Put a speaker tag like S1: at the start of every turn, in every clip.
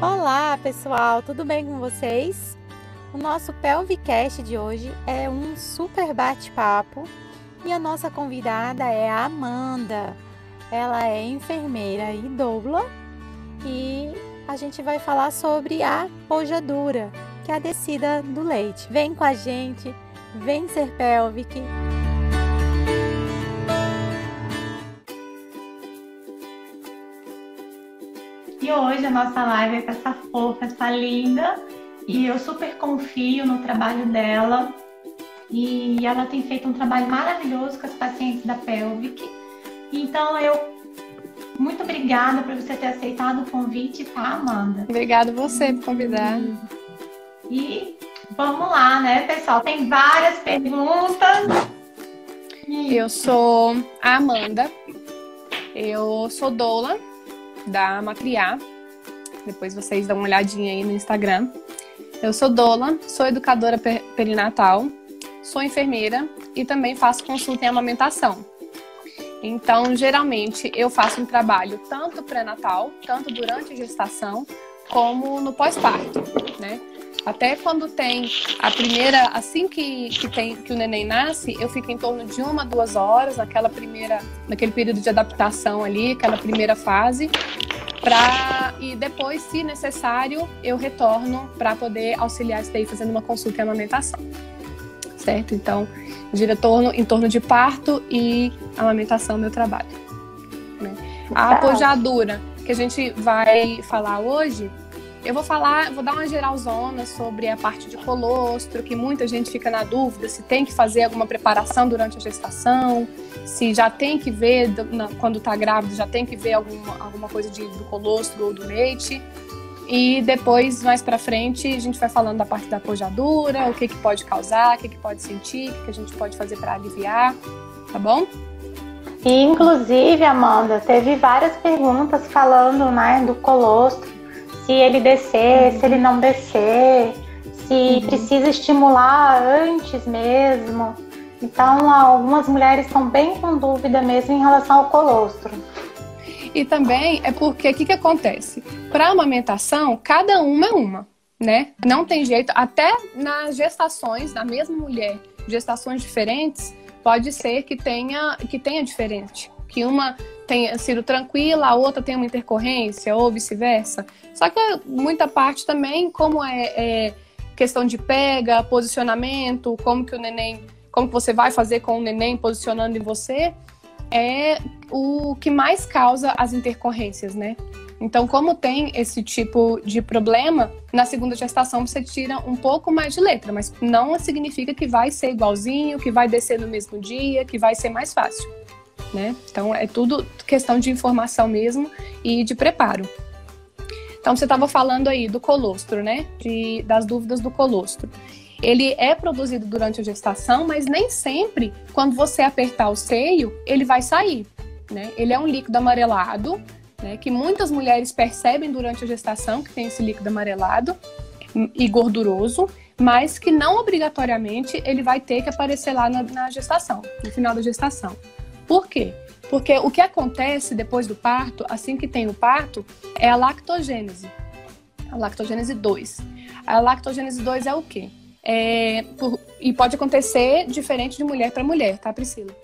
S1: Olá, pessoal, tudo bem com vocês? O nosso Pelvicast de hoje é um super bate-papo e a nossa convidada é a Amanda. Ela é enfermeira e doula e a gente vai falar sobre a pojadura, que é a descida do leite. Vem com a gente, vem ser pelvic. E hoje a nossa live é com essa fofa, essa linda, e eu super confio no trabalho dela. E ela tem feito um trabalho maravilhoso com as pacientes da Pelvic. Então eu muito obrigada por você ter aceitado o convite, tá, Amanda?
S2: Obrigada você por convidar.
S1: E vamos lá, né, pessoal? Tem várias perguntas.
S2: Eu sou a Amanda. Eu sou doula da Matriar. Depois vocês dão uma olhadinha aí no Instagram. Eu sou doula, sou educadora perinatal, sou enfermeira e também faço consulta em amamentação. Então, geralmente, eu faço um trabalho tanto pré-natal, tanto durante a gestação, como no pós-parto, né? Até quando tem a primeira, assim que, que, tem, que o neném nasce, eu fico em torno de uma, duas horas, naquela primeira, naquele período de adaptação ali, aquela primeira fase, pra, e depois, se necessário, eu retorno para poder auxiliar isso daí fazendo uma consulta em amamentação. Certo? Então, gira torno, em torno de parto e amamentação, meu trabalho. Né? A apojadura que a gente vai falar hoje eu vou falar, vou dar uma geralzona sobre a parte de colostro, que muita gente fica na dúvida se tem que fazer alguma preparação durante a gestação, se já tem que ver, quando está grávida, já tem que ver alguma, alguma coisa de, do colostro ou do leite. E depois, mais para frente, a gente vai falando da parte da pojadura, o que, que pode causar, o que, que pode sentir, o que, que a gente pode fazer para aliviar, tá bom?
S1: E, inclusive, Amanda, teve várias perguntas falando né, do colostro se ele descer, se ele não descer, se uhum. precisa estimular antes mesmo. Então, algumas mulheres estão bem com dúvida mesmo em relação ao colostro.
S2: E também é porque o que, que acontece? Para amamentação, cada uma é uma, né? Não tem jeito. Até nas gestações da mesma mulher, gestações diferentes, pode ser que tenha que tenha diferente, que uma tenha sido tranquila, a outra tem uma intercorrência ou vice-versa. Só que muita parte também, como é, é, questão de pega, posicionamento, como que o neném, como que você vai fazer com o neném posicionando em você, é o que mais causa as intercorrências, né? Então, como tem esse tipo de problema, na segunda gestação você tira um pouco mais de letra, mas não significa que vai ser igualzinho, que vai descer no mesmo dia, que vai ser mais fácil, né? Então, é tudo questão de informação mesmo e de preparo. Então, você estava falando aí do colostro, né? De, das dúvidas do colostro. Ele é produzido durante a gestação, mas nem sempre, quando você apertar o seio, ele vai sair. Né? Ele é um líquido amarelado, né? que muitas mulheres percebem durante a gestação que tem esse líquido amarelado e gorduroso, mas que não obrigatoriamente ele vai ter que aparecer lá na, na gestação, no final da gestação. Por quê? Porque o que acontece depois do parto, assim que tem o parto, é a lactogênese. A lactogênese 2. A lactogênese 2 é o quê? É, por, e pode acontecer diferente de mulher para mulher, tá, Priscila?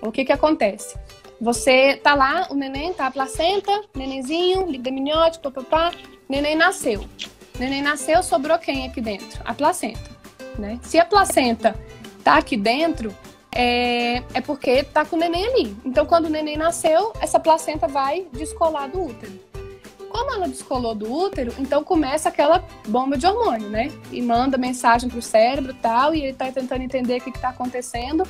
S2: O que que acontece? Você tá lá, o neném tá a placenta, nenenzinho, líquido amniótico, papapá, neném nasceu. Neném nasceu, sobrou quem aqui dentro? A placenta, né? Se a placenta tá aqui dentro, é, é porque tá com o neném ali. Então, quando o neném nasceu, essa placenta vai descolar do útero. Como ela descolou do útero, então começa aquela bomba de hormônio, né? E manda mensagem pro cérebro tal, e ele tá tentando entender o que, que tá acontecendo.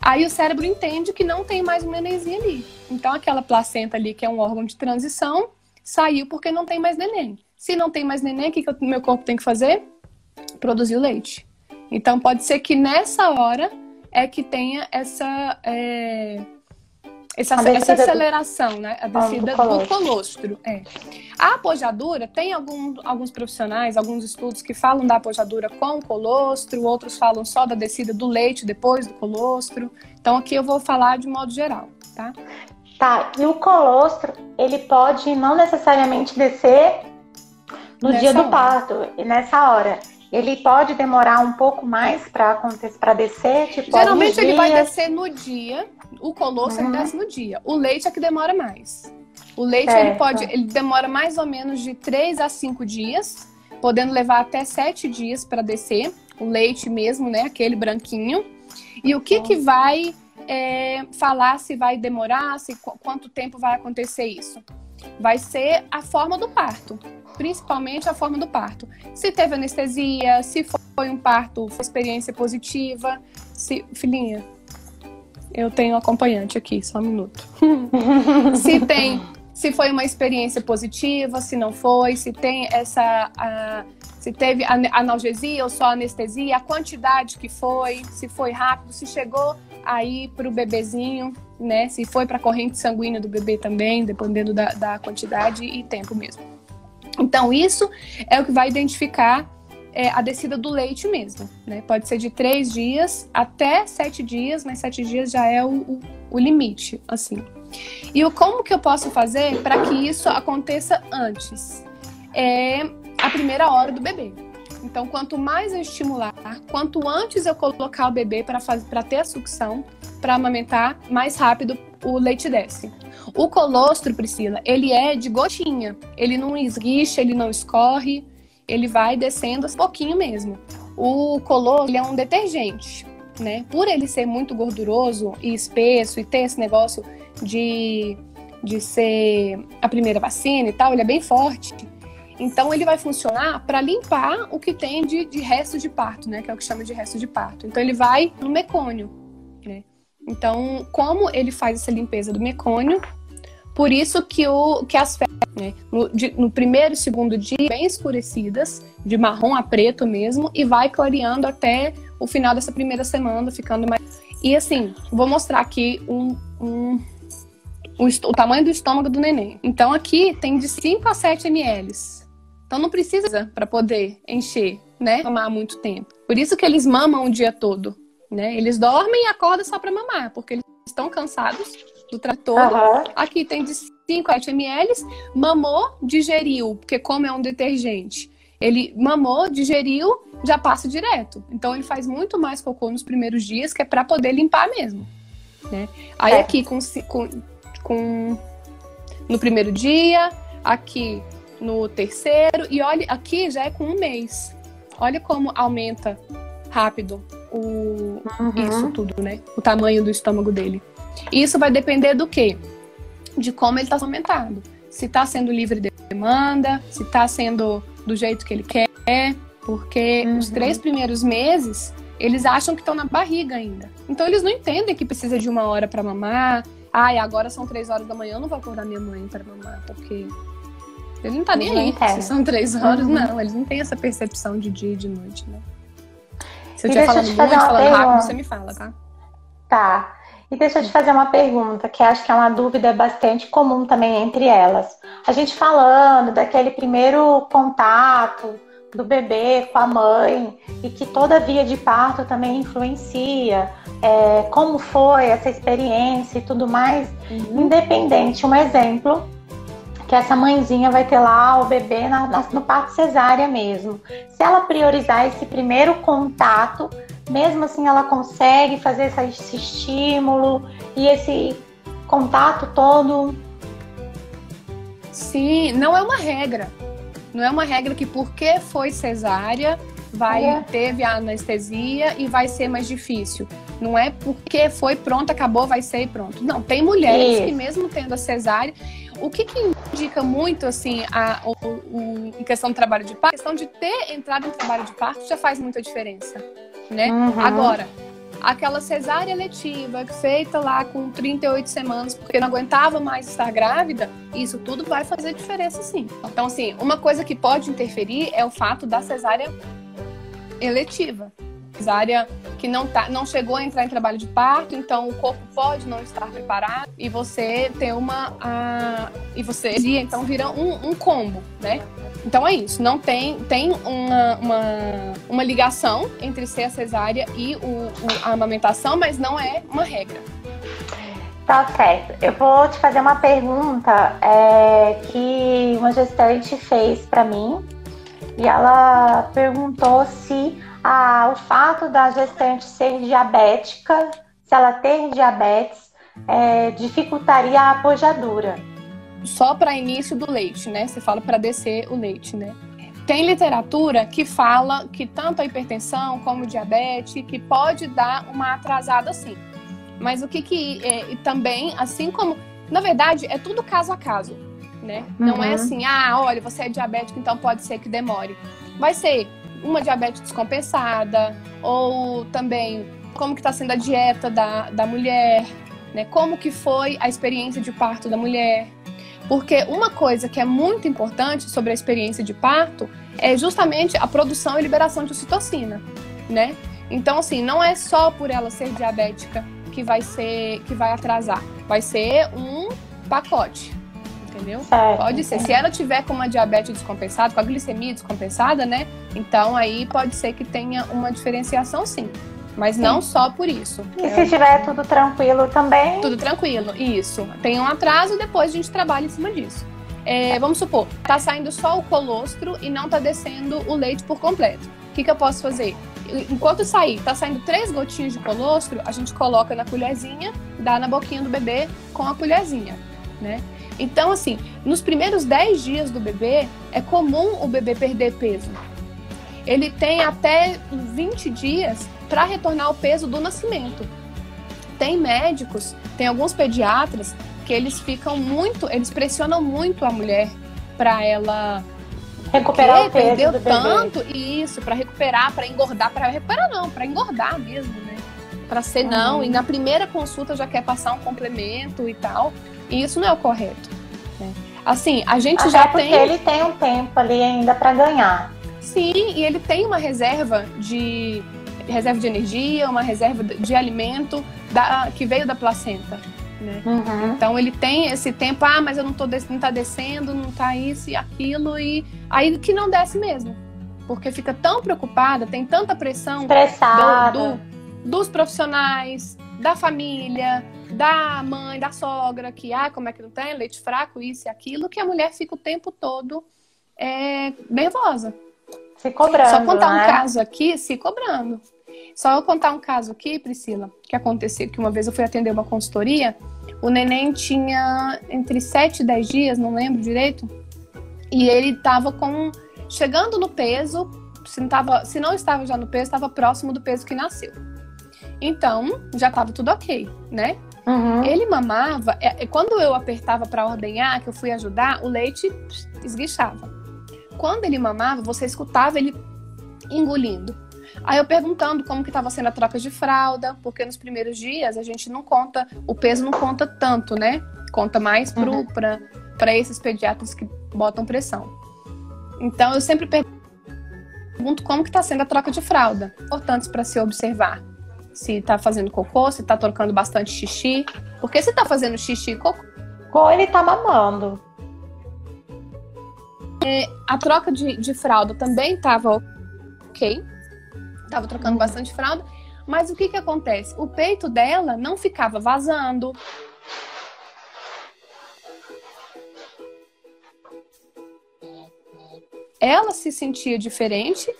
S2: Aí o cérebro entende que não tem mais um nenenzinho ali. Então, aquela placenta ali, que é um órgão de transição, saiu porque não tem mais neném. Se não tem mais neném, o que, que o meu corpo tem que fazer? Produzir o leite. Então, pode ser que nessa hora é que tenha essa, é, essa, essa aceleração, do... né? A descida do colostro. É. A apojadura, tem algum, alguns profissionais, alguns estudos que falam da apojadura com o colostro, outros falam só da descida do leite depois do colostro. Então aqui eu vou falar de modo geral, tá?
S1: Tá, e o colostro, ele pode não necessariamente descer no dia do hora. parto, e nessa hora. Ele pode demorar um pouco mais para acontecer, para descer, tipo,
S2: Geralmente ele vai descer no dia, o colosso uhum. ele desce no dia. O leite é que demora mais. O leite ele pode, ele demora mais ou menos de 3 a 5 dias, podendo levar até 7 dias para descer. O leite mesmo, né, aquele branquinho. E o que que vai é, falar se vai demorar, se quanto tempo vai acontecer isso? Vai ser a forma do parto principalmente a forma do parto. Se teve anestesia, se foi um parto, foi experiência positiva, se filhinha, eu tenho acompanhante aqui, só um minuto. se tem, se foi uma experiência positiva, se não foi, se tem essa a, se teve analgesia ou só anestesia, a quantidade que foi, se foi rápido, se chegou aí para o bebezinho, né? Se foi para a corrente sanguínea do bebê também, dependendo da, da quantidade e tempo mesmo. Então, isso é o que vai identificar é, a descida do leite mesmo. Né? Pode ser de três dias até sete dias, mas sete dias já é o, o, o limite, assim. E o como que eu posso fazer para que isso aconteça antes? É a primeira hora do bebê. Então, quanto mais eu estimular, quanto antes eu colocar o bebê para ter a sucção, para amamentar, mais rápido o leite desce. O colostro, Priscila, ele é de gotinha. Ele não esguicha, ele não escorre, ele vai descendo um pouquinho mesmo. O colostro, é um detergente, né? Por ele ser muito gorduroso e espesso e ter esse negócio de, de ser a primeira vacina e tal, ele é bem forte. Então ele vai funcionar para limpar o que tem de, de resto de parto, né? Que é o que chama de resto de parto. Então ele vai no mecônio, né? Então, como ele faz essa limpeza do mecônio, por isso que, o, que as fezes, né, no, de, no, primeiro e segundo dia, bem escurecidas, de marrom a preto mesmo, e vai clareando até o final dessa primeira semana, ficando mais. E assim, vou mostrar aqui um, um, um o tamanho do estômago do neném. Então, aqui tem de 5 a 7 ml. Então, não precisa para poder encher, né? Mamar muito tempo. Por isso que eles mamam o dia todo, né? Eles dormem e acordam só para mamar, porque eles estão cansados do trator. Uhum. Aqui tem de 5 a 8 ml. Mamou, digeriu, porque como é um detergente, ele mamou, digeriu, já passa direto. Então ele faz muito mais cocô nos primeiros dias, que é para poder limpar mesmo. Né? Aí é. aqui com, com, com no primeiro dia, aqui no terceiro, e olha, aqui já é com um mês. Olha como aumenta rápido o, uhum. isso tudo, né? O tamanho do estômago dele. Isso vai depender do quê? De como ele está aumentado. Se está sendo livre de demanda, se está sendo do jeito que ele quer, porque uhum. os três primeiros meses eles acham que estão na barriga ainda. Então eles não entendem que precisa de uma hora para mamar. Ai, agora são três horas da manhã, eu não vou acordar minha mãe para mamar, porque ele não tá nem aí. Se são três horas, uhum. não. Eles não têm essa percepção de dia e de noite, né? Se eu estiver falando muito, falando rápido, você me fala, tá?
S1: Tá. E deixa eu te fazer uma pergunta, que acho que é uma dúvida bastante comum também entre elas. A gente falando daquele primeiro contato do bebê com a mãe e que toda via de parto também influencia, é, como foi essa experiência e tudo mais, uhum. independente. Um exemplo que essa mãezinha vai ter lá o bebê na, na, no parto cesárea mesmo. Se ela priorizar esse primeiro contato, mesmo assim ela consegue fazer esse estímulo e esse contato todo?
S2: Sim, não é uma regra. Não é uma regra que porque foi cesárea vai é. teve a anestesia e vai ser mais difícil. Não é porque foi pronto, acabou, vai ser e pronto. Não, tem mulheres Isso. que mesmo tendo a cesárea, o que, que indica muito assim a, o, o, em questão do trabalho de parto, a questão de ter entrado em trabalho de parto já faz muita diferença né? Uhum. Agora, aquela cesárea letiva feita lá com 38 semanas porque não aguentava mais estar grávida, isso tudo vai fazer diferença sim. Então, assim, uma coisa que pode interferir é o fato da cesárea eletiva. Cesárea que não, tá, não chegou a entrar em trabalho de parto, então o corpo pode não estar preparado e você tem uma. A, e você então vira um, um combo, né? Então é isso, não tem, tem uma, uma, uma ligação entre ser a cesárea e o, o, a amamentação, mas não é uma regra.
S1: Tá certo. Eu vou te fazer uma pergunta é, que uma gestante fez para mim e ela perguntou se ah, o fato da gestante ser diabética, se ela ter diabetes, é, dificultaria a apojadura.
S2: Só para início do leite, né? Você fala para descer o leite, né? Tem literatura que fala que tanto a hipertensão como o diabetes que pode dar uma atrasada sim. Mas o que que é, também, assim como, na verdade, é tudo caso a caso, né? Uhum. Não é uhum. assim, ah, olha, você é diabético, então pode ser que demore. Vai ser uma diabetes descompensada, ou também como que está sendo a dieta da, da mulher, né? Como que foi a experiência de parto da mulher, porque uma coisa que é muito importante sobre a experiência de parto é justamente a produção e liberação de ocitocina, né? Então, assim, não é só por ela ser diabética que vai ser, que vai atrasar. Vai ser um pacote, entendeu? pode ser. Se ela tiver com uma diabetes descompensada, com a glicemia descompensada, né? Então aí pode ser que tenha uma diferenciação sim. Mas Sim. não só por isso.
S1: E se tiver tudo tranquilo também?
S2: Tudo tranquilo, isso. Tem um atraso, depois a gente trabalha em cima disso. É, vamos supor, tá saindo só o colostro e não tá descendo o leite por completo. O que, que eu posso fazer? Enquanto sair, tá saindo três gotinhas de colostro, a gente coloca na colherzinha, dá na boquinha do bebê com a colherzinha, né? Então, assim, nos primeiros 10 dias do bebê, é comum o bebê perder peso. Ele tem até 20 dias para retornar ao peso do nascimento. Tem médicos, tem alguns pediatras que eles ficam muito, eles pressionam muito a mulher para ela
S1: recuperar o peso
S2: perdeu
S1: do
S2: tanto isso para recuperar, para engordar, para recuperar não, para engordar mesmo, né? Para ser uhum. não e na primeira consulta já quer passar um complemento e tal. E isso não é o correto. Né? Assim, a gente
S1: Até
S2: já
S1: porque
S2: tem.
S1: ele tem um tempo ali ainda para ganhar.
S2: Sim, e ele tem uma reserva de reserva de energia, uma reserva de alimento da, que veio da placenta. Né? Uhum. Então ele tem esse tempo, ah, mas eu não, tô não tá descendo, não tá isso e aquilo, e aí que não desce mesmo. Porque fica tão preocupada, tem tanta pressão do, do, dos profissionais, da família, da mãe, da sogra, que ah, como é que não tem? Leite fraco, isso e aquilo, que a mulher fica o tempo todo é, nervosa.
S1: Se cobrando.
S2: Só contar
S1: né?
S2: um caso aqui, se cobrando. Só eu contar um caso aqui, Priscila, que aconteceu, que uma vez eu fui atender uma consultoria, o neném tinha entre 7 e 10 dias, não lembro direito, e ele estava com chegando no peso, se não, tava, se não estava já no peso, estava próximo do peso que nasceu. Então, já estava tudo ok, né? Uhum. Ele mamava, é, é quando eu apertava para ordenhar, que eu fui ajudar, o leite esguichava. Quando ele mamava, você escutava ele engolindo. Aí eu perguntando como que estava sendo a troca de fralda, porque nos primeiros dias a gente não conta, o peso não conta tanto, né? Conta mais uhum. para esses pediatras que botam pressão. Então eu sempre pergunto como que está sendo a troca de fralda. Importantes para se observar. Se está fazendo cocô, se está trocando bastante xixi. Porque se está fazendo xixi e cocô.
S1: Ou ele está mamando.
S2: É, a troca de, de fralda também estava ok Tava trocando bastante fralda. Mas o que que acontece? O peito dela não ficava vazando. Ela se sentia diferente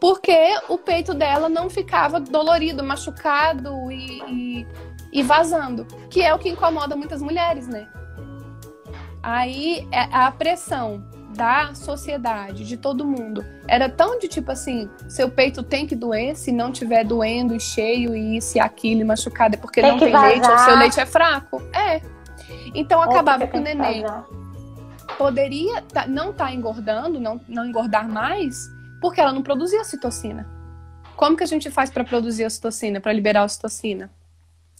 S2: porque o peito dela não ficava dolorido, machucado e, e, e vazando, que é o que incomoda muitas mulheres, né? Aí é, a pressão da sociedade, de todo mundo, era tão de tipo assim, seu peito tem que doer, se não tiver doendo e cheio e isso e aquilo e machucado é porque tem não tem vazar. leite ou seu leite é fraco. É. Então acabava que o neném poderia tá, não estar tá engordando, não, não engordar mais, porque ela não produzia citocina. Como que a gente faz para produzir a citocina, para liberar a citocina?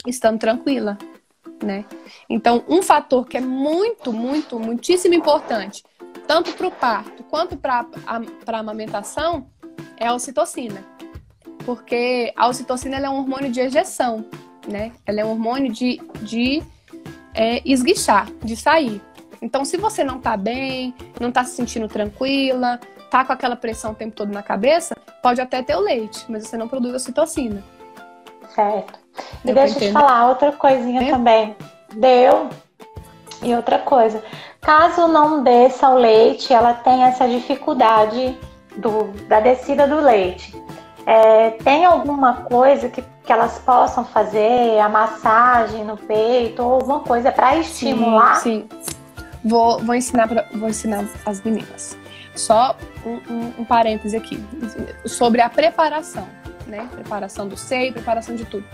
S2: Estando tranquila, né? Então, um fator que é muito, muito, muitíssimo importante tanto para o parto quanto para a amamentação, é a ocitocina. Porque a ocitocina é um hormônio de ejeção, né? Ela é um hormônio de, de é, esguichar, de sair. Então, se você não tá bem, não tá se sentindo tranquila, tá com aquela pressão o tempo todo na cabeça, pode até ter o leite, mas você não produz ocitocina.
S1: Certo. E Deu deixa eu te falar outra coisinha é? também. Deu. E outra coisa, caso não desça o leite, ela tem essa dificuldade do, da descida do leite, é, tem alguma coisa que, que elas possam fazer, a massagem no peito, ou alguma coisa para estimular?
S2: Sim, sim. Vou, vou, ensinar pra, vou ensinar as meninas. Só um, um, um parêntese aqui, sobre a preparação, né? Preparação do seio, preparação de tudo.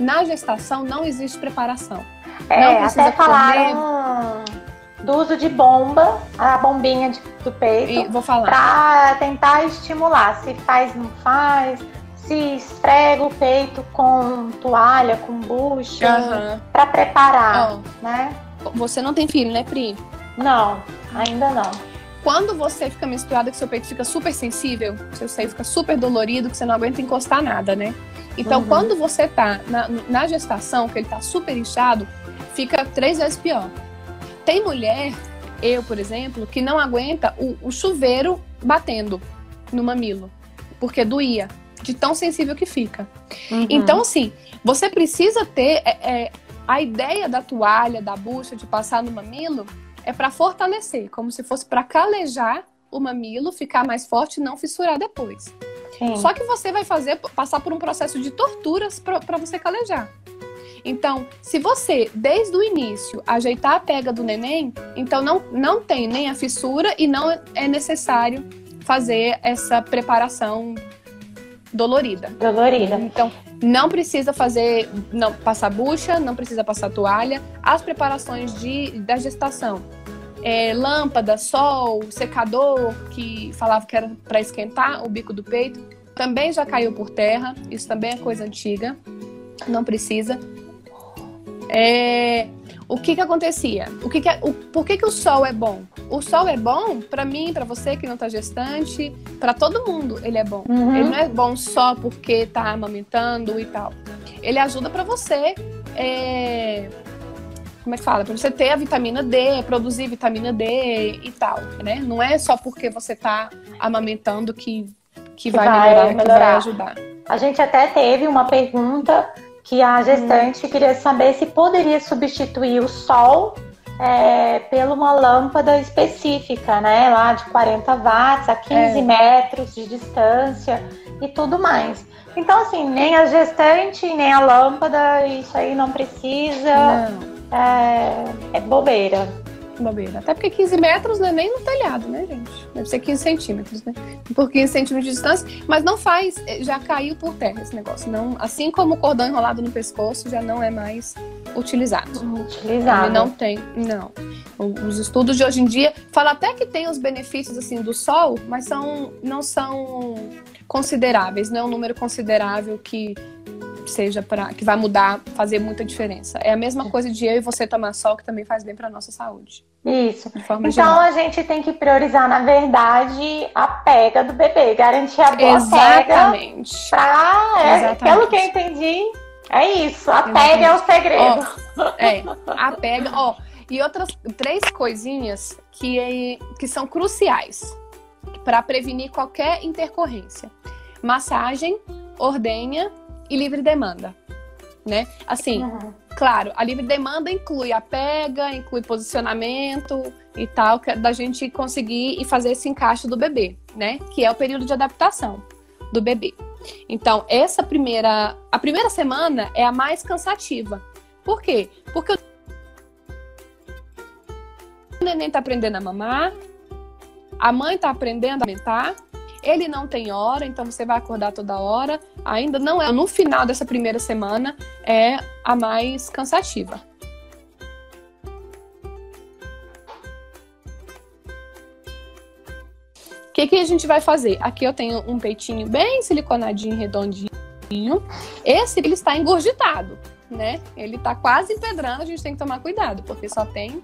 S2: Na gestação não existe preparação.
S1: É, até falaram comer... do uso de bomba, a bombinha de, do peito.
S2: E vou falar.
S1: Pra tentar estimular. Se faz, não faz. Se esfrega o peito com toalha, com bucha, uhum. para preparar, oh. né?
S2: Você não tem filho, né, Pri?
S1: Não, ainda não.
S2: Quando você fica menstruada, que seu peito fica super sensível, seu seio fica super dolorido, que você não aguenta encostar nada, né? Então, uhum. quando você tá na, na gestação, que ele tá super inchado, fica três vezes pior. Tem mulher, eu, por exemplo, que não aguenta o, o chuveiro batendo no mamilo, porque doía, de tão sensível que fica. Uhum. Então, assim, você precisa ter é, é, a ideia da toalha, da bucha, de passar no mamilo, é para fortalecer, como se fosse para calejar o mamilo, ficar mais forte e não fissurar depois. Sim. Só que você vai fazer passar por um processo de torturas para você calejar. Então, se você, desde o início, ajeitar a pega do neném, então não, não tem nem a fissura e não é necessário fazer essa preparação dolorida.
S1: Dolorida.
S2: Então, não precisa fazer, não passar bucha, não precisa passar toalha. As preparações de, da gestação, é, lâmpada, sol, secador, que falava que era para esquentar o bico do peito, também já caiu por terra. Isso também é coisa antiga. Não precisa. É, o que que acontecia? O que que, o, por que, que o sol é bom? O sol é bom para mim, para você que não tá gestante, para todo mundo ele é bom. Uhum. Ele não é bom só porque tá amamentando e tal. Ele ajuda para você é, como é que fala? Para você ter a vitamina D, produzir vitamina D e tal, né? Não é só porque você tá amamentando que, que, que vai, vai melhorar, melhorar, que vai ajudar.
S1: A gente até teve uma pergunta que a gestante hum. queria saber se poderia substituir o sol é, pela uma lâmpada específica, né? Lá de 40 watts a 15 é. metros de distância e tudo mais. Então, assim, nem a gestante, nem a lâmpada, isso aí não precisa. Não é, é bobeira.
S2: Bobeira. Até porque 15 metros não é nem no telhado, né, gente? Deve ser 15 centímetros, né? Por 15 centímetros de distância. Mas não faz, eh, já caiu por terra esse negócio. Não, assim como o cordão enrolado no pescoço já não é mais utilizado.
S1: Utilizado.
S2: Ele não tem, não. Os estudos de hoje em dia falam até que tem os benefícios assim do sol, mas são, não são consideráveis, não é um número considerável que seja para que vai mudar, fazer muita diferença. É a mesma coisa de eu e você tomar sol que também faz bem para nossa saúde.
S1: Isso. Então geral. a gente tem que priorizar, na verdade, a pega do bebê, garantir a boa
S2: Exatamente.
S1: pega. Pra, é, Exatamente. Pelo que eu entendi, é isso. A Exatamente. pega é o segredo.
S2: É, a pega. Ó, e outras três coisinhas que, que são cruciais para prevenir qualquer intercorrência: massagem, ordenha e livre demanda, né? Assim, uhum. claro, a livre demanda inclui a pega, inclui posicionamento e tal, que é da gente conseguir e fazer esse encaixe do bebê, né? Que é o período de adaptação do bebê. Então, essa primeira, a primeira semana é a mais cansativa. Por quê? Porque o neném tá aprendendo a mamar, a mãe tá aprendendo a alimentar, ele não tem hora, então você vai acordar toda hora. Ainda não é. No final dessa primeira semana é a mais cansativa. O que, que a gente vai fazer? Aqui eu tenho um peitinho bem siliconadinho, redondinho. Esse ele está engurgitado, né? Ele está quase empedrando, a gente tem que tomar cuidado, porque só tem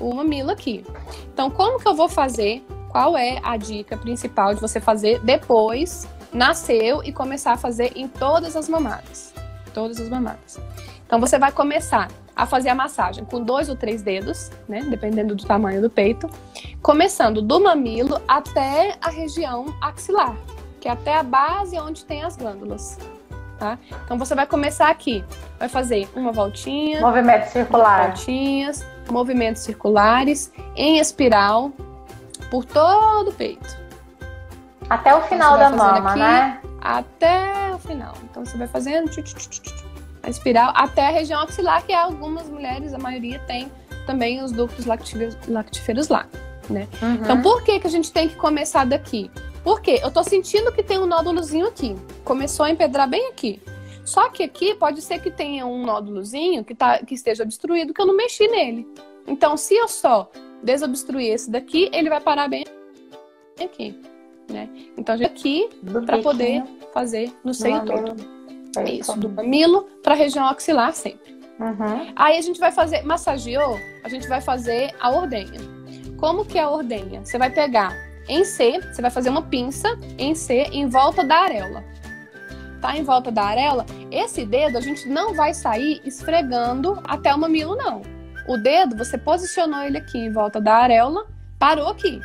S2: uma mamilo aqui. Então, como que eu vou fazer qual é a dica principal de você fazer depois nasceu e começar a fazer em todas as mamadas. Todas as mamadas. Então você vai começar a fazer a massagem com dois ou três dedos, né? Dependendo do tamanho do peito, começando do mamilo até a região axilar, que é até a base onde tem as glândulas. Tá? Então você vai começar aqui, vai fazer uma voltinha,
S1: movimento circular,
S2: voltinhas, movimentos circulares em espiral, por todo o peito.
S1: Até o final da mama, aqui, né?
S2: Até o final. Então você vai fazendo a espiral até a região axilar, que algumas mulheres, a maioria tem também os ductos lactíferos, lactíferos lá, né? Uhum. Então por que que a gente tem que começar daqui? Porque eu tô sentindo que tem um nódulozinho aqui. Começou a empedrar bem aqui. Só que aqui pode ser que tenha um nódulozinho que, tá, que esteja obstruído, que eu não mexi nele. Então, se eu só desobstruir esse daqui, ele vai parar bem aqui. Né? Então, aqui para poder fazer no seio todo. Isso, do mamilo para a região axilar sempre. Uhum. Aí a gente vai fazer, massageou, a gente vai fazer a ordenha. Como que é a ordenha? Você vai pegar em C, você vai fazer uma pinça em C em volta da areola. Tá em volta da areola? Esse dedo a gente não vai sair esfregando até o mamilo, não. O dedo, você posicionou ele aqui em volta da areola, parou aqui.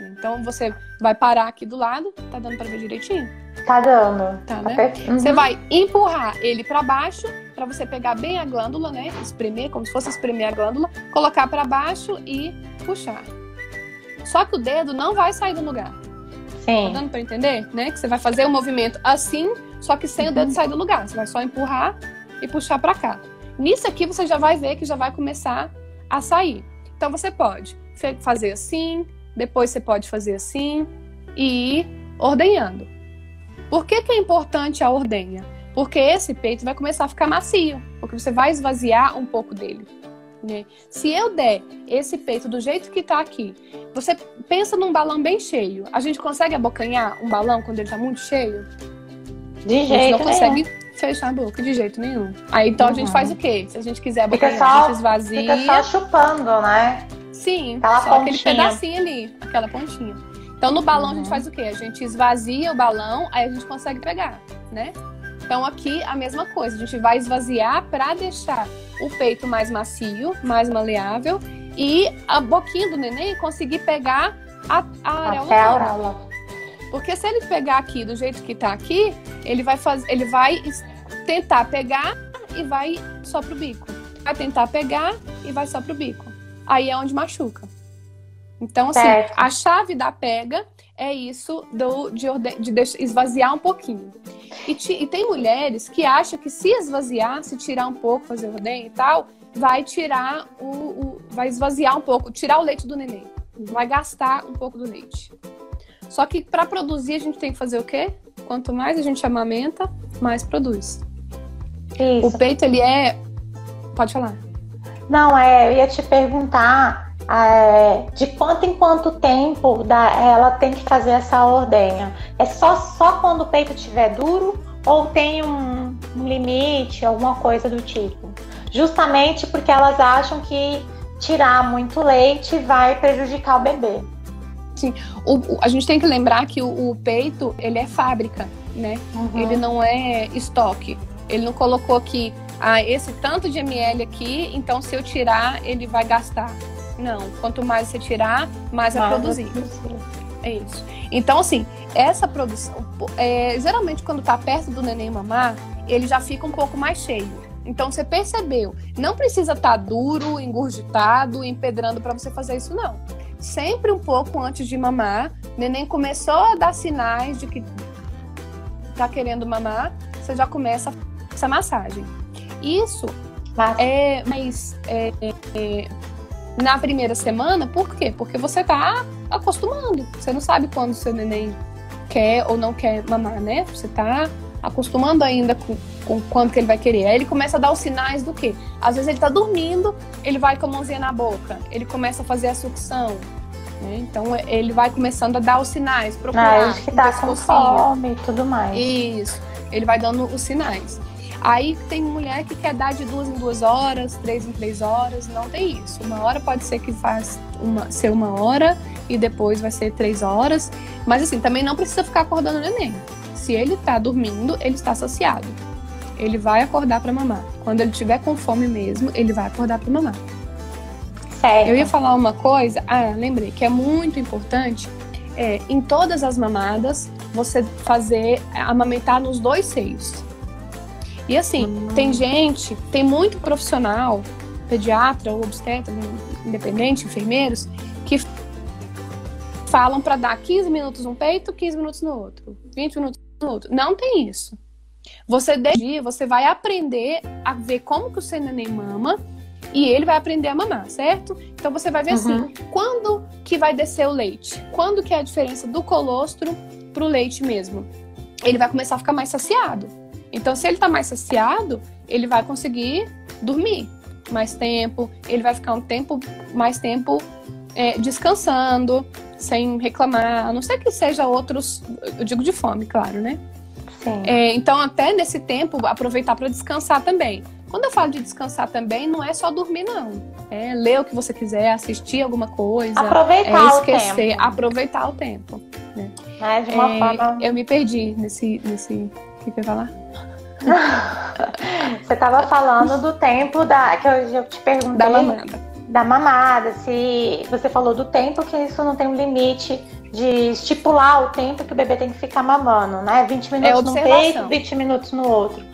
S2: Então você vai parar aqui do lado, tá dando para ver direitinho?
S1: Tá dando.
S2: Tá, né? Uhum. Você vai empurrar ele para baixo para você pegar bem a glândula, né? Espremer como se fosse espremer a glândula, colocar para baixo e puxar. Só que o dedo não vai sair do lugar. Sim. Tá dando para entender, né? Que você vai fazer o um movimento assim, só que sem uhum. o dedo uhum. sair do lugar. Você vai só empurrar e puxar para cá. Nisso aqui você já vai ver que já vai começar a sair. Então você pode fazer assim, depois você pode fazer assim e ir ordenhando. Por que, que é importante a ordenha? Porque esse peito vai começar a ficar macio, porque você vai esvaziar um pouco dele. Né? Se eu der esse peito do jeito que tá aqui, você pensa num balão bem cheio. A gente consegue abocanhar um balão quando ele tá muito cheio?
S1: De jeito
S2: A gente
S1: não
S2: consegue fechar a boca de jeito nenhum. Aí então uhum. a gente uhum. faz o quê? Se a gente quiser abocanhar, só, a gente esvazia.
S1: Fica só chupando, né?
S2: Sim, aquela só pontinha. aquele pedacinho ali, aquela pontinha. Então no balão uhum. a gente uhum. faz o quê? A gente esvazia o balão, aí a gente consegue pegar, né? Então aqui a mesma coisa, a gente vai esvaziar para deixar o peito mais macio, mais maleável e a boquinha do neném conseguir pegar a, a areola. Porque se ele pegar aqui do jeito que tá aqui, ele vai fazer, ele vai tentar pegar e vai só pro bico. Vai tentar pegar e vai só pro bico. Aí é onde machuca. Então, assim, certo. a chave da pega é isso do, de, de esvaziar um pouquinho. E, e, tem mulheres que acham que se esvaziar, se tirar um pouco, fazer ordenha e tal, vai tirar o, o, vai esvaziar um pouco, tirar o leite do neném. Vai gastar um pouco do leite. Só que para produzir a gente tem que fazer o quê? Quanto mais a gente amamenta, mais produz. Isso. O peito ele é, pode falar.
S1: Não, é, eu ia te perguntar é, de quanto em quanto tempo da, ela tem que fazer essa ordenha? É só, só quando o peito estiver duro ou tem um, um limite, alguma coisa do tipo? Justamente porque elas acham que tirar muito leite vai prejudicar o bebê.
S2: Sim, o, o, a gente tem que lembrar que o, o peito ele é fábrica, né? Uhum. Ele não é estoque. Ele não colocou aqui ah, esse tanto de ml aqui, então se eu tirar ele vai gastar. Não, quanto mais você tirar, mais vai produzir. É isso. Então, assim, essa produção, é, geralmente quando tá perto do neném mamar, ele já fica um pouco mais cheio. Então, você percebeu, não precisa estar tá duro, engurgitado, empedrando para você fazer isso, não. Sempre um pouco antes de mamar, neném começou a dar sinais de que tá querendo mamar, você já começa essa massagem. Isso é mais é, é, na primeira semana, por quê? Porque você tá acostumando. Você não sabe quando seu neném quer ou não quer mamar, né? Você tá acostumando ainda com, com quanto que ele vai querer. Aí ele começa a dar os sinais do quê? Às vezes ele tá dormindo, ele vai com a mãozinha na boca, ele começa a fazer a sucção. Né? Então ele vai começando a dar os sinais, procurar.
S1: Ah, que tá com fome e tudo mais.
S2: Isso. Ele vai dando os sinais. Aí tem mulher que quer dar de duas em duas horas, três em três horas, não tem isso. Uma hora pode ser que faz uma, ser uma hora e depois vai ser três horas. Mas assim, também não precisa ficar acordando o neném. Se ele tá dormindo, ele está saciado. Ele vai acordar para mamar. Quando ele tiver com fome mesmo, ele vai acordar para mamar. Certo. Eu ia falar uma coisa, ah, lembrei, que é muito importante. É, em todas as mamadas, você fazer amamentar nos dois seios. E assim, tem gente, tem muito profissional, pediatra ou obstetra, independente, enfermeiros, que falam para dar 15 minutos no peito, 15 minutos no outro, 20 minutos no outro. Não tem isso. Você dia você vai aprender a ver como que o seu neném mama e ele vai aprender a mamar, certo? Então você vai ver assim, uhum. assim, quando que vai descer o leite? Quando que é a diferença do colostro pro leite mesmo? Ele vai começar a ficar mais saciado. Então se ele tá mais saciado, ele vai conseguir dormir mais tempo, ele vai ficar um tempo mais tempo é, descansando, sem reclamar, a não ser que seja outros, eu digo de fome, claro, né? É, então, até nesse tempo, aproveitar para descansar também. Quando eu falo de descansar também, não é só dormir, não. É ler o que você quiser, assistir alguma coisa.
S1: Aproveitar
S2: é esquecer,
S1: o tempo.
S2: aproveitar o tempo. Né?
S1: É, de uma é, forma...
S2: Eu me perdi nesse. nesse... O que, que eu ia falar?
S1: você estava falando do tempo da que eu, eu te perguntei.
S2: Da mamada.
S1: Da mamada, se você falou do tempo que isso não tem um limite de estipular o tempo que o bebê tem que ficar mamando, né? 20 minutos é num peito, 20 minutos no outro.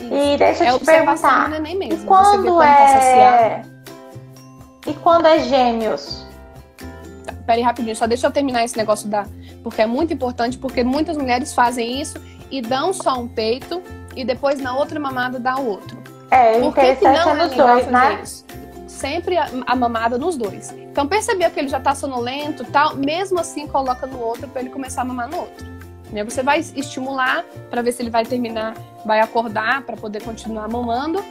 S1: Isso. E deixa eu é te perguntar.
S2: Neném mesmo.
S1: E quando tá é. E quando é gêmeos?
S2: Tá, peraí, rapidinho, só deixa eu terminar esse negócio da. Porque é muito importante, porque muitas mulheres fazem isso e dão só um peito e depois na outra mamada dá o outro.
S1: É, Por que, que não é, é dois, né? Isso?
S2: sempre a, a, mamada nos dois. Então percebeu que ele já tá sonolento tal, mesmo assim coloca no outro para ele começar a mamar no outro. Né? Você vai estimular para ver se ele vai terminar, vai acordar para poder continuar mamando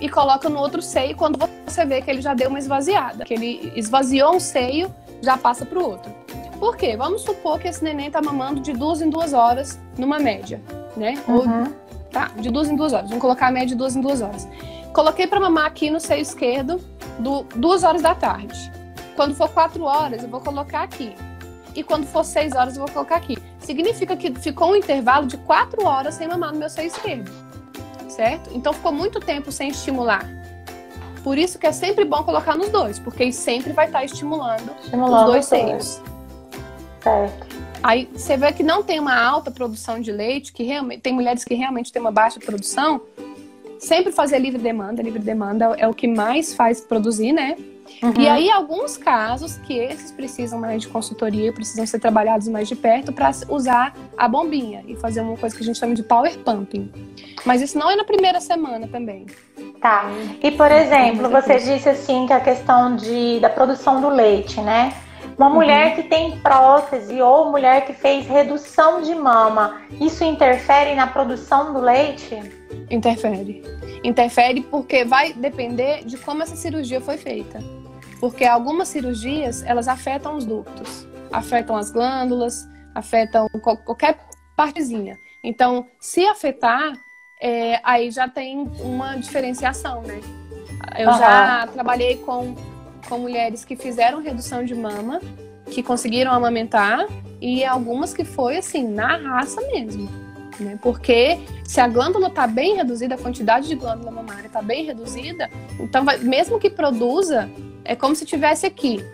S2: e coloca no outro seio quando você vê que ele já deu uma esvaziada, que ele esvaziou um seio, já passa para o outro. Por quê? Vamos supor que esse neném tá mamando de duas em duas horas, numa média, né?
S1: Uhum.
S2: Ou, tá, de duas em duas horas. Vamos colocar a média de duas em duas horas. Coloquei para mamar aqui no seio esquerdo, do, duas horas da tarde. Quando for quatro horas, eu vou colocar aqui. E quando for seis horas, eu vou colocar aqui. Significa que ficou um intervalo de quatro horas sem mamar no meu seio esquerdo. Certo? Então ficou muito tempo sem estimular. Por isso que é sempre bom colocar nos dois, porque sempre vai estar estimulando, estimulando os dois seios.
S1: Certo.
S2: Aí você vê que não tem uma alta produção de leite, que realmente tem mulheres que realmente têm uma baixa produção, sempre fazer livre demanda. Livre demanda é o que mais faz produzir, né? Uhum. E aí, alguns casos que esses precisam mais de consultoria, precisam ser trabalhados mais de perto para usar a bombinha e fazer uma coisa que a gente chama de power pumping. Mas isso não é na primeira semana também.
S1: Tá. E, por exemplo, você disse assim que a questão de, da produção do leite, né? Uma uhum. mulher que tem prótese ou mulher que fez redução de mama, isso interfere na produção do leite?
S2: Interfere. Interfere porque vai depender de como essa cirurgia foi feita. Porque algumas cirurgias, elas afetam os ductos, afetam as glândulas, afetam qualquer partezinha. Então, se afetar, é, aí já tem uma diferenciação, né? Eu uhum. já trabalhei com, com mulheres que fizeram redução de mama, que conseguiram amamentar, e algumas que foi assim, na raça mesmo né? Porque se a glândula está bem reduzida, a quantidade de glândula mamária está bem reduzida, então vai, mesmo que produza, é como se tivesse aqui.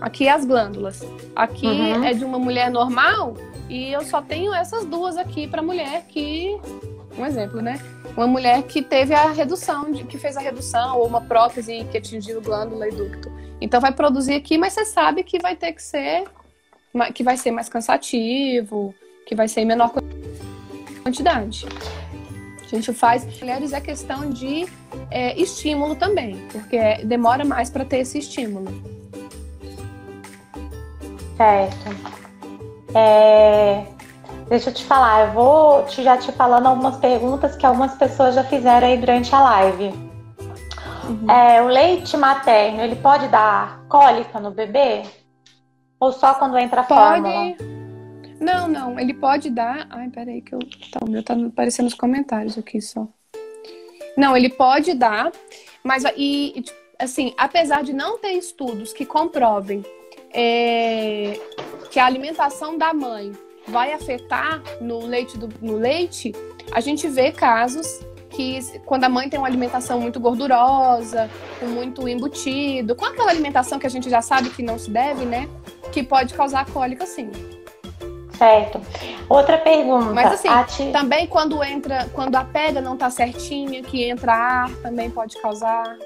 S2: Aqui as glândulas. Aqui uhum. é de uma mulher normal e eu só tenho essas duas aqui para mulher que um exemplo, né? Uma mulher que teve a redução, de, que fez a redução, ou uma prótese que atingiu glândula e ducto. Então vai produzir aqui, mas você sabe que vai ter que ser, que vai ser mais cansativo, que vai ser menor quantidade. A gente faz. Mulheres é questão de é, estímulo também, porque demora mais para ter esse estímulo.
S1: Certo. É, deixa eu te falar, eu vou te, já te falando algumas perguntas que algumas pessoas já fizeram aí durante a live. Uhum. É, o leite materno, ele pode dar cólica no bebê? Ou só quando entra a
S2: pode,
S1: fórmula?
S2: Não, não, ele pode dar. Ai, peraí, que eu. Tá, o meu tá aparecendo nos comentários aqui só. Não, ele pode dar, mas e, assim, apesar de não ter estudos que comprovem é, que a alimentação da mãe vai afetar no leite do, no leite, a gente vê casos que quando a mãe tem uma alimentação muito gordurosa, com muito embutido, com aquela alimentação que a gente já sabe que não se deve, né? Que pode causar cólica sim.
S1: Certo. Outra pergunta.
S2: Mas assim, também quando entra, quando a pedra não tá certinha, que entra ar, também pode causar.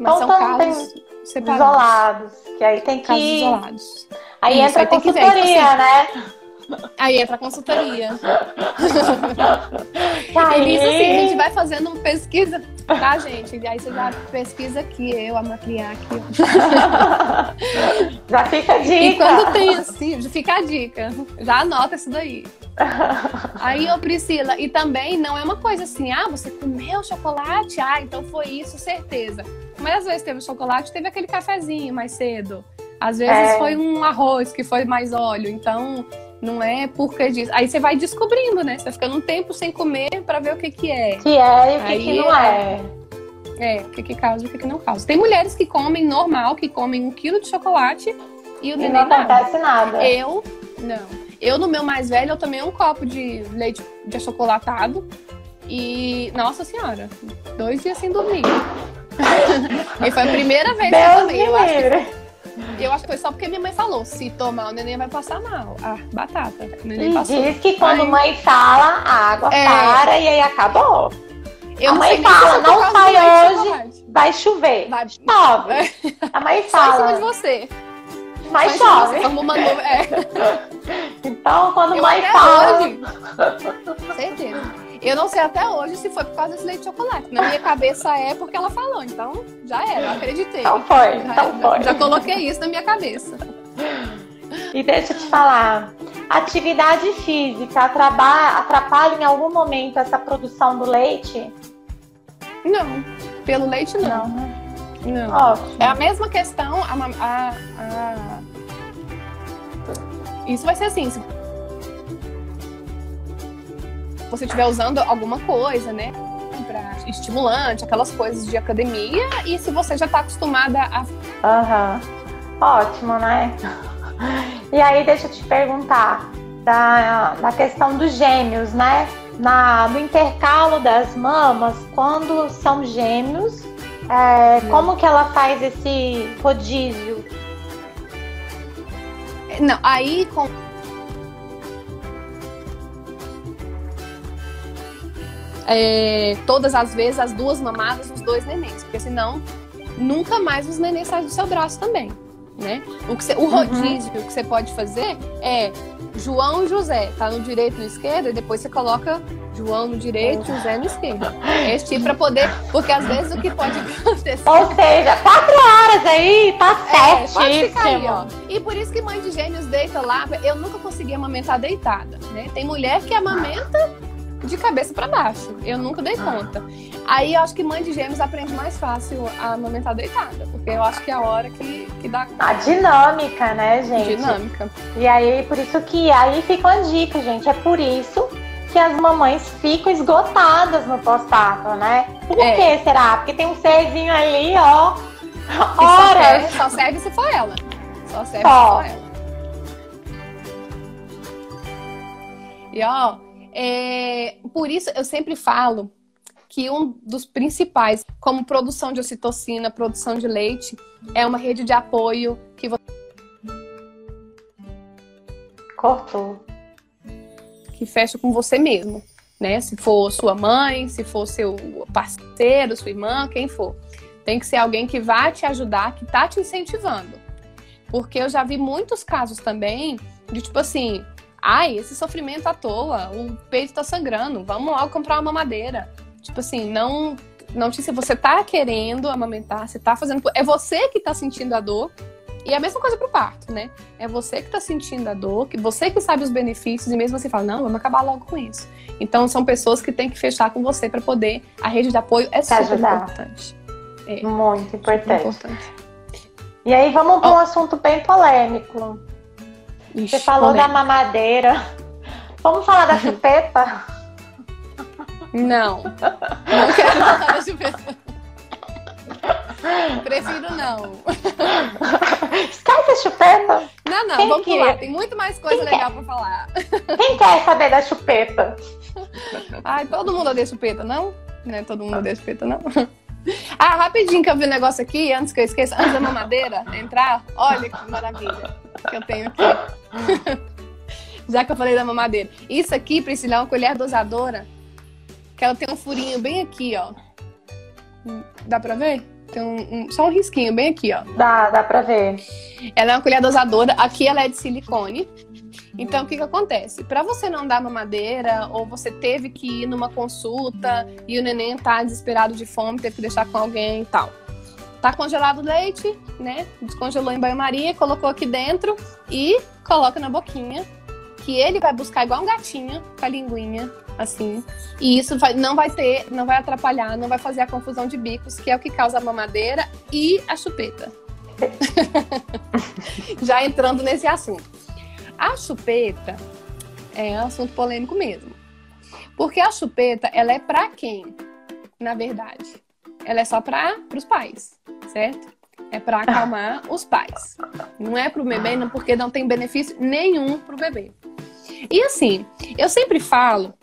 S2: Mas então, são casos.
S1: Tem,
S2: separados.
S1: Isolados. Que aí tem que.
S2: Casos isolados.
S1: Aí
S2: Isso,
S1: entra
S2: aí
S1: a consultoria, né?
S2: Aí entra a consultoria.
S1: Aí...
S2: E nisso, assim, a gente vai fazendo uma pesquisa, tá, gente? E aí você já pesquisa aqui, eu, a matriar aqui.
S1: Já fica a dica.
S2: E quando tem assim, fica a dica. Já anota isso daí. Aí, ô Priscila, e também não é uma coisa assim, ah, você comeu chocolate? Ah, então foi isso, certeza. Mas às vezes teve chocolate, teve aquele cafezinho mais cedo. Às vezes
S1: É.
S2: foi um arroz que foi mais óleo. Então, não é porque disso. Aí você vai descobrindo, né? Você vai ficando um tempo sem comer pra ver o que que é.
S1: Que é e o que, que não é.
S2: É, o que que causa e o que que não causa. Tem mulheres que comem normal, que comem um quilo de chocolate e o
S1: E não
S2: nada.
S1: acontece nada.
S2: Eu, não. Eu, no meu mais velho, eu tomei um copo de leite de achocolatado. E, nossa senhora, dois dias sem dormir. e foi a primeira vez que eu
S1: Deus
S2: tomei.
S1: me
S2: Eu acho, que, eu acho que foi só porque minha mãe falou: se tomar, o neném vai passar mal. Ah, batata. O neném
S1: E
S2: passou.
S1: diz que quando
S2: Aí-
S1: mãe fala, a água
S2: É.
S1: para e aí acabou.
S2: Eu
S1: a mãe fala, não sai hoje. Vai chover.
S2: Vai.
S1: Chove. A mãe
S2: Só em cima de
S1: fala,
S2: você.
S1: mas chove.
S2: Como uma nuvem. É.
S1: Então, quando
S2: Eu
S1: mãe fala.
S2: hoje. Certeza. Eu não sei até hoje se foi por causa desse leite de chocolate. Na minha cabeça é porque ela falou. Então, já era, eu acreditei.
S1: Então foi,
S2: Já-
S1: então
S2: já,
S1: foi.
S2: já coloquei isso na minha cabeça.
S1: E deixa eu te falar, atividade física atraba- atrapalha em algum momento essa produção do leite?
S2: Não, pelo leite não.
S1: né?
S2: Não.
S1: Ótimo.
S2: É a mesma questão. A, a- a- Isso vai ser assim. Você estiver usando alguma coisa, né? Pra estimulante, aquelas coisas de academia. E se você já está acostumada a.
S1: Aham. Ótimo, né? E aí, deixa eu te perguntar da, da questão dos gêmeos, né? Na, no intercalo das mamas, quando são gêmeos, é, como que ela faz esse rodízio?
S2: Não, aí com. É, todas as vezes as duas mamadas, os dois nenéns, porque senão nunca mais os nenéns saem do seu braço também, né? O, que você- o rodízio que você pode fazer é João e José, tá no direito e no esquerdo, e depois você coloca João no direito, José no esquerdo. Esse tipo pra poder, porque às vezes o que pode acontecer
S1: Ou seja, quatro horas aí, tá
S2: é, pode ficar aí, ó. E por isso que mãe de gêmeos deita lá, eu nunca consegui amamentar deitada, né? Tem mulher que amamenta de cabeça pra baixo. Eu nunca dei conta. Aí eu acho que mãe de gêmeos aprende mais fácil a amamentar deitada, porque eu acho que é a hora que, que dá
S1: A dinâmica, né, gente?
S2: dinâmica.
S1: E aí, por isso que aí fica uma dica, gente. É por isso que as mamães ficam esgotadas no pós-parto, né? Por
S2: É.
S1: que será? Porque tem um serzinho ali, ó.
S2: Que só, serve, só serve se for ela. Só serve
S1: Só.
S2: se for ela. E ó, é, por isso eu sempre falo que um dos principais, como produção de ocitocina, produção de leite, é uma rede de apoio que você
S1: Cortou.
S2: que fecha com você mesmo, né? Se for sua mãe, se for seu parceiro, sua irmã, quem for. Tem que ser alguém que vai te ajudar, que tá te incentivando. Porque eu já vi muitos casos também de tipo assim, ai, esse sofrimento à toa, o peito tá sangrando, vamos logo comprar uma mamadeira. Tipo assim, não não te se você tá querendo amamentar, você tá fazendo, é você que tá sentindo a dor. E é a mesma coisa pro parto, né? É você que tá sentindo a dor, que você que sabe os benefícios e mesmo assim fala, não, vamos acabar logo com isso. Então são pessoas que têm que fechar com você para poder a rede de apoio é super
S1: ajudar.
S2: importante.
S1: Muito
S2: Super
S1: importante.
S2: importante.
S1: E aí, vamos para um assunto bem polêmico.
S2: Ixi,
S1: Você falou da
S2: polêmica.
S1: mamadeira. Vamos falar da chupeta?
S2: Não. Não quero falar da chupeta. Prefiro não.
S1: Esquece a chupeta.
S2: Não, não,
S1: Quem
S2: vamos
S1: queria?
S2: pular. Tem muito mais coisa
S1: Quem
S2: legal pra falar.
S1: Quem quer saber da chupeta?
S2: Ai, todo mundo odeia chupeta, não? Não é todo mundo odeia chupeta, não? Ah, rapidinho que eu vi um negócio aqui, antes que eu esqueça, antes da mamadeira entrar, olha que maravilha que eu tenho aqui. Já que eu falei da mamadeira. Isso aqui, Priscila, é uma colher dosadora, que ela tem um furinho bem aqui, ó. Dá pra ver? Tem um, um, só um risquinho bem aqui, ó.
S1: Dá, dá pra ver.
S2: Ela é uma colher dosadora. Aqui ela é de silicone. Então, o que, que acontece? Para você não dar mamadeira, ou você teve que ir numa consulta e o neném tá desesperado de fome, teve que deixar com alguém e tal. Tá congelado o leite, né? Descongelou em banho-maria, colocou aqui dentro e coloca na boquinha. Que ele vai buscar igual um gatinho com a linguinha, assim. E isso vai, não vai ter, não vai atrapalhar, não vai fazer a confusão de bicos, que é o que causa a mamadeira e a chupeta. Já entrando nesse assunto. A chupeta é um assunto polêmico mesmo. Porque a chupeta, ela é para quem? Na verdade, ela é só para os pais, certo? É para acalmar os pais. Não é para o bebê, não, porque não tem benefício nenhum para o bebê. E assim, eu sempre falo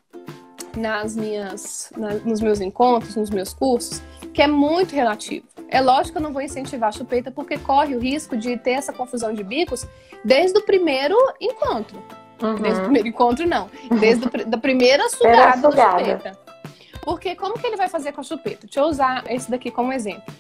S2: nas minhas, na, nos meus encontros, nos meus cursos, que é muito relativo. É lógico que eu não vou incentivar a chupeta porque corre o risco de ter essa confusão de bicos desde o primeiro encontro. Uhum. Desde o primeiro encontro, não. Desde a primeira sugada, da chupeta. Porque como que ele vai fazer com a chupeta? Deixa eu usar esse daqui como exemplo.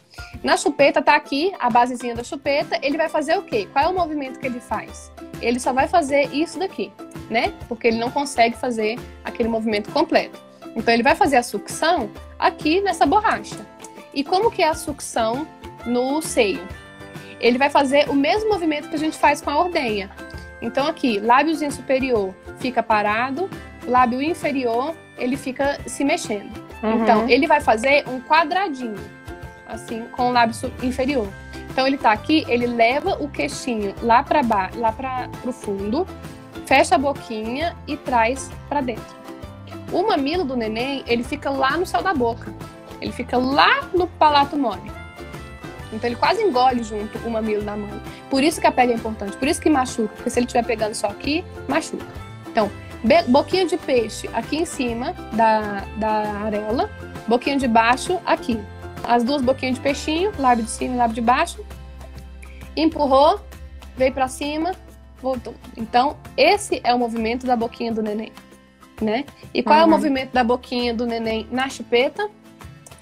S2: Na chupeta tá aqui a basezinha da chupeta, ele vai fazer o quê? Qual é o movimento que ele faz? Ele só vai fazer isso daqui, né? Porque ele não consegue fazer aquele movimento completo. Então ele vai fazer a sucção aqui nessa borracha. E como que é a sucção no seio? Ele vai fazer o mesmo movimento que a gente faz com a ordenha. Então aqui, lábiozinho superior fica parado, lábio inferior ele fica se mexendo. Uhum. Então ele vai fazer um quadradinho, assim, com o lábio inferior. Então ele tá aqui, ele leva o queixinho lá para baixo, lá para o fundo, fecha a boquinha e traz para dentro. O mamilo do neném, ele fica lá no céu da boca. Ele fica lá no palato mole. Então ele quase engole junto o mamilo da mãe. Por isso que a pele é importante, por isso que machuca, porque se ele estiver pegando só aqui, machuca. Então, boquinha de peixe aqui em cima da, da areola, boquinha de baixo aqui. As duas boquinhas de peixinho, lábio de cima e lábio de baixo. Empurrou, veio para cima, voltou. Então, esse é o movimento da boquinha do neném, né? E qual uhum. é o movimento da boquinha do neném na chupeta?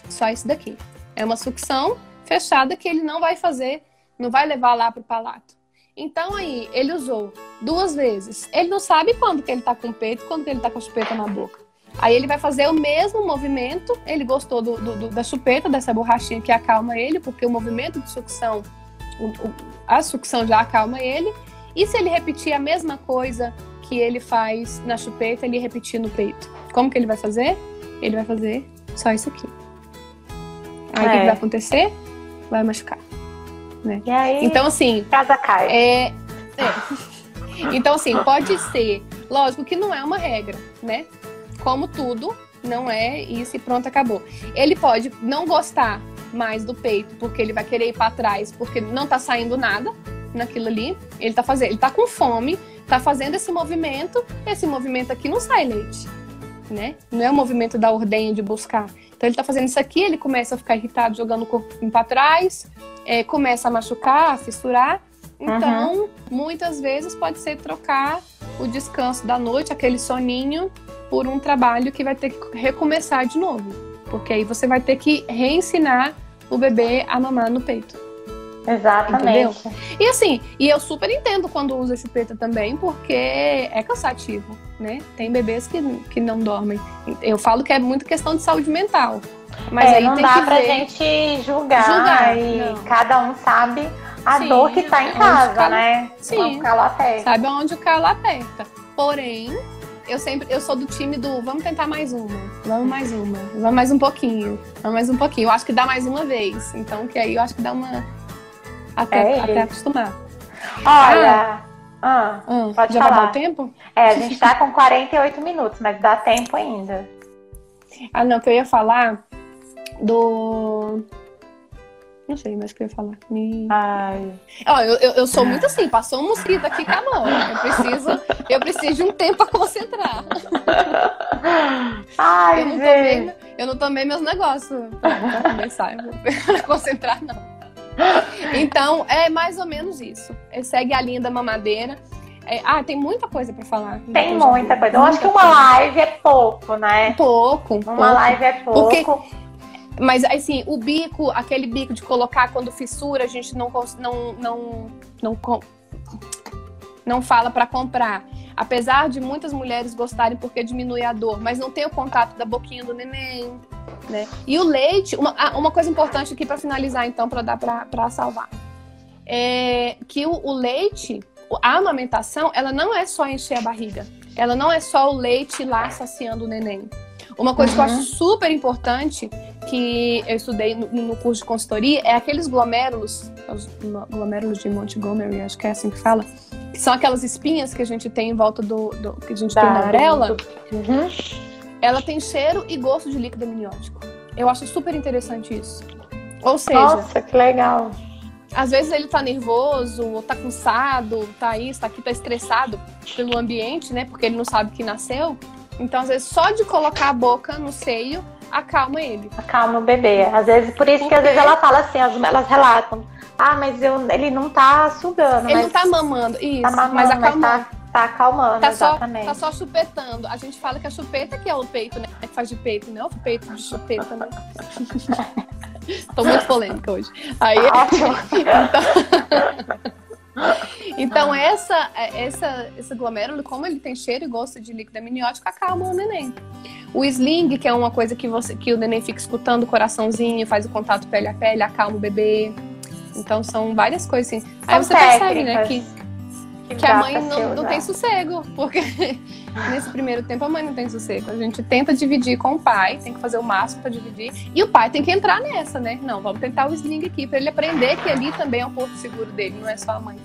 S2: Só isso daqui. É uma sucção fechada que ele não vai fazer, não vai levar lá para o palato. Então aí, ele usou duas vezes. Ele não sabe quando que ele tá com o peito, quando que ele tá com a chupeta na boca. Aí ele vai fazer o mesmo movimento. Ele gostou do, do, do, da chupeta, dessa borrachinha que acalma ele, porque o movimento de sucção, o, o, a sucção já acalma ele. E se ele repetir a mesma coisa que ele faz na chupeta, ele repetir no peito? Como que ele vai fazer? Ele vai fazer só isso aqui. Aí o é. que vai acontecer? Vai machucar. Né?
S1: E aí,
S2: então, assim.
S1: Casa cai.
S2: É, é. Então, assim, pode ser. Lógico que não é uma regra, né? Como tudo, não é isso e pronto, acabou. Ele pode não gostar mais do peito, porque ele vai querer ir para trás, porque não tá saindo nada naquilo ali. Ele tá fazendo, ele tá com fome, tá fazendo esse movimento, esse movimento aqui não sai leite, né? Não é o movimento da ordenha de buscar. Então ele tá fazendo isso aqui, ele começa a ficar irritado, jogando o corpo para trás, é, começa a machucar, a fissurar. Então, uhum. muitas vezes pode ser trocar o descanso da noite, aquele soninho, por um trabalho que vai ter que recomeçar de novo. Porque aí você vai ter que reensinar o bebê a mamar no peito.
S1: Exatamente.
S2: Entendeu? E assim, e eu super entendo quando usa chupeta também, porque é cansativo né? Tem bebês que, que não dormem. Eu falo que é muito questão de saúde mental. Mas
S1: é,
S2: aí
S1: não
S2: tem
S1: dá
S2: que
S1: pra
S2: ver.
S1: gente julgar, julgar e não. cada um sabe a Sim, dor que tá em casa, calo... né?
S2: Sim. O calo aperta. Sabe onde o calo aperta. Porém, eu sempre eu sou do time do vamos tentar mais uma, vamos mais uma, vamos mais um pouquinho, vamos mais um pouquinho. Eu acho que dá mais uma vez. Então, que aí eu acho que dá uma até, é até acostumar.
S1: Olha, ah,
S2: hum, pode já falar. vai dar tempo?
S1: É, a gente tá com 48 minutos, mas dá tempo ainda.
S2: Ah, não, que eu ia falar do. Não sei mais o que eu ia falar. Me...
S1: Ai.
S2: Ó, eu, eu, eu, sou muito assim, passou um mosquito aqui, acabou. Eu preciso, eu preciso de um tempo para concentrar.
S1: Ai,
S2: eu não, tomei, eu não tomei meus negócios para começar. Pra concentrar, não. Então, é mais ou menos isso. Segue a linha da mamadeira. É, ah, tem muita coisa para falar.
S1: Tem muita coisa. Eu acho que uma live é pouco, né?
S2: Pouco.
S1: Uma pouco. live é pouco. Porque
S2: Mas assim, o bico, aquele bico de colocar quando fissura, a gente não não não não, não fala para comprar. Apesar de muitas mulheres gostarem porque diminui a dor, mas não tem o contato da boquinha do neném, né? E o leite, uma, ah, uma coisa importante aqui para finalizar então, para dar para salvar. É que o, o leite, a amamentação, ela não é só encher a barriga. Ela não é só o leite lá saciando o neném. Uma coisa uhum. que eu acho uhum. super importante, que eu estudei no, no, curso de consultoria, é aqueles glomérulos, os glomérulos de Montgomery, acho que é assim que fala, que são aquelas espinhas que a gente tem em volta do, do que a gente da, tem na orelha. Uhum. Ela tem cheiro e gosto de líquido amniótico. Eu acho super interessante isso. Ou seja,
S1: nossa, que legal.
S2: Às vezes ele tá nervoso, ou tá cansado, tá isso, tá aqui, tá estressado pelo ambiente, né? Porque ele não sabe que nasceu. Então, às vezes, só de colocar a boca no seio acalma ele.
S1: Acalma o bebê. Às vezes, por isso Porque... que às vezes ela fala assim, elas relatam. Ah, mas eu, ele não tá sugando.
S2: Ele não tá mamando, isso. Tá mamando,
S1: mas acalmando. Mas tá, tá acalmando,
S2: tá
S1: exatamente.
S2: Só, tá só chupetando. A gente fala que a chupeta que é o peito, né? Que faz de peito, né? O peito de chupeta, né? Tô muito polêmica hoje. Aí, então... Então, essa, essa, esse glomérulo, como ele tem cheiro e gosto de líquido amniótico, acalma o neném. O sling, que é uma coisa que, você, que o neném fica escutando o coraçãozinho, faz o contato pele a pele, acalma o bebê. Então, são várias coisas assim. Aí você percebe, né, que, que a mãe não, não tem sossego, porque nesse primeiro tempo a mãe não tem sossego. A gente tenta dividir com o pai, tem que fazer o máximo para dividir. E o pai tem que entrar nessa, né? Não, vamos tentar o sling aqui, para ele aprender que ali também é um porto seguro dele, não é só a mãe.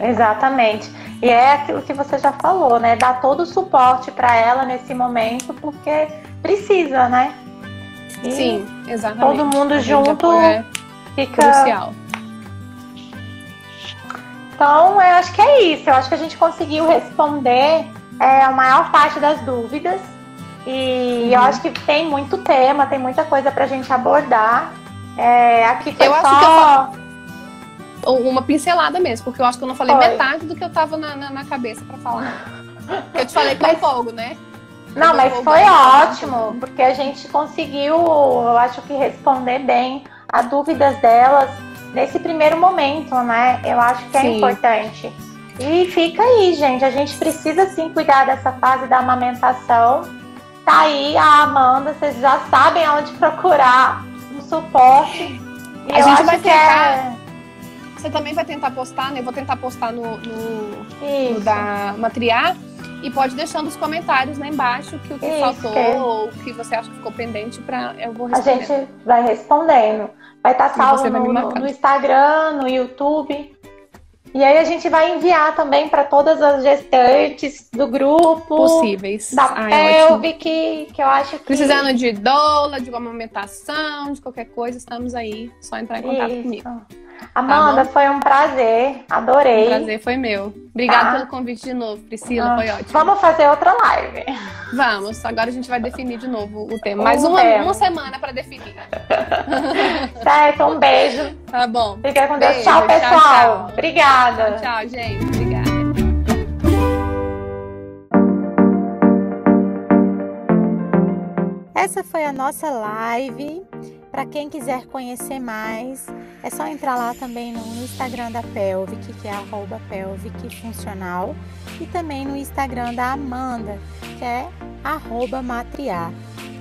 S1: Exatamente. E é aquilo que você já falou, né? Dar todo o suporte para ela nesse momento, porque precisa, né?
S2: E Sim, exatamente.
S1: Todo mundo junto
S2: é fica. Crucial.
S1: Então, eu acho que é isso. Eu acho que a gente conseguiu responder é, a maior parte das dúvidas. E uhum. eu acho que tem muito tema, tem muita coisa para a gente abordar. É, aqui foi
S2: eu
S1: só...
S2: acho que eu uma pincelada mesmo, porque eu acho que eu não falei Foi. metade do que eu tava na, na, na cabeça para falar. eu te falei com fogo, né?
S1: Não, mas foi ótimo, porque a gente conseguiu, eu acho que responder bem as dúvidas delas nesse primeiro momento, né? Eu acho que é sim. importante. E fica aí, gente. A gente precisa sim cuidar dessa fase da amamentação. Tá aí a Amanda, vocês já sabem onde procurar um suporte.
S2: E a gente vai tentar. É você também vai tentar postar, né? Eu vou tentar postar no, no, no da Matriar. E pode deixando os comentários lá embaixo que o que Isso, faltou que... ou o que você acha que ficou pendente para eu vou responder.
S1: A gente vai respondendo. Vai estar tá salvo no, no Instagram, no YouTube. E aí a gente vai enviar também para todas as gestantes do grupo.
S2: Possíveis.
S1: Da Pelve, que, que eu acho que...
S2: Precisando de doula, de uma amamentação, de qualquer coisa, estamos aí. Só entrar em contato Isso. comigo.
S1: Amanda, tá foi um prazer. Adorei.
S2: O prazer foi meu. Obrigada tá. pelo convite de novo, Priscila. Ah, foi ótimo.
S1: Vamos fazer outra live.
S2: Vamos. Agora a gente vai definir de novo o tema. Mais uma, uma semana para definir.
S1: certo, um beijo.
S2: Tá bom.
S1: Fica com Deus. Beijo, tchau, pessoal. Tchau, tchau. Obrigada.
S2: Tchau, gente. Obrigada.
S3: Essa foi a nossa live. Para quem quiser conhecer mais, é só entrar lá também no Instagram da Pelvic, que é arroba Pelvic Funcional, e também no Instagram da Amanda, que é arroba Matriar.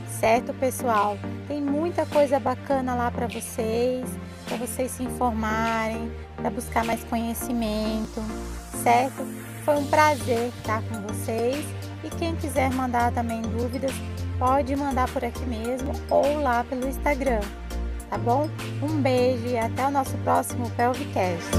S3: Certo, pessoal? Tem muita coisa bacana lá para vocês, para vocês se informarem, para buscar mais conhecimento, certo? Foi um prazer estar com vocês e quem quiser mandar também dúvidas, pode mandar por aqui mesmo ou lá pelo Instagram, tá bom? Um beijo e até o nosso próximo Pelvicast.